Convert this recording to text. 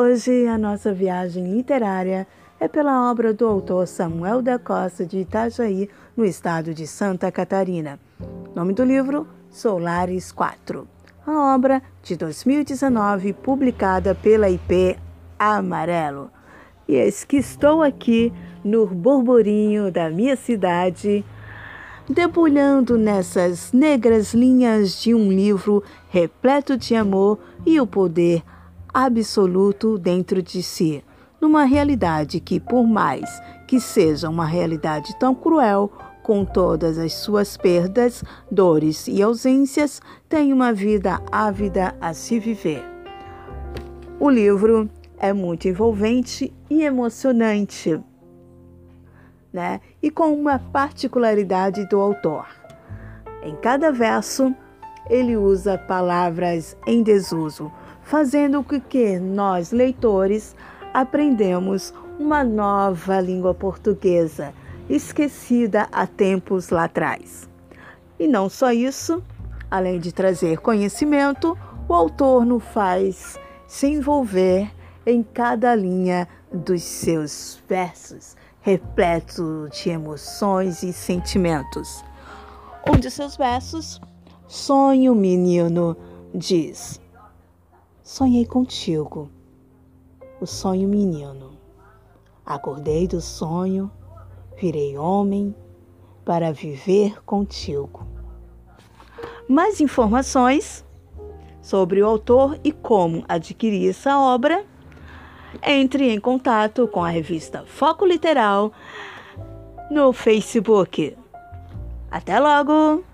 Hoje a nossa viagem literária é pela obra do autor Samuel da Costa de Itajaí, no estado de Santa Catarina. Nome do livro: Solares 4. A obra de 2019, publicada pela IP Amarelo. E eis que estou aqui no burburinho da minha cidade, debulhando nessas negras linhas de um livro repleto de amor e o poder absoluto dentro de si, numa realidade que, por mais que seja uma realidade tão cruel, com todas as suas perdas, dores e ausências, tem uma vida ávida a se viver. O livro é muito envolvente e emocionante, né? E com uma particularidade do autor. Em cada verso, ele usa palavras em desuso, fazendo com que nós, leitores, aprendemos uma nova língua portuguesa, esquecida há tempos lá atrás. E não só isso, além de trazer conhecimento, o autor nos faz se envolver em cada linha dos seus versos, repleto de emoções e sentimentos. Um de seus versos, Sonho Menino, diz: Sonhei contigo, o sonho menino. Acordei do sonho, virei homem para viver contigo. Mais informações sobre o autor e como adquirir essa obra, entre em contato com a revista Foco Literal no Facebook. Até logo!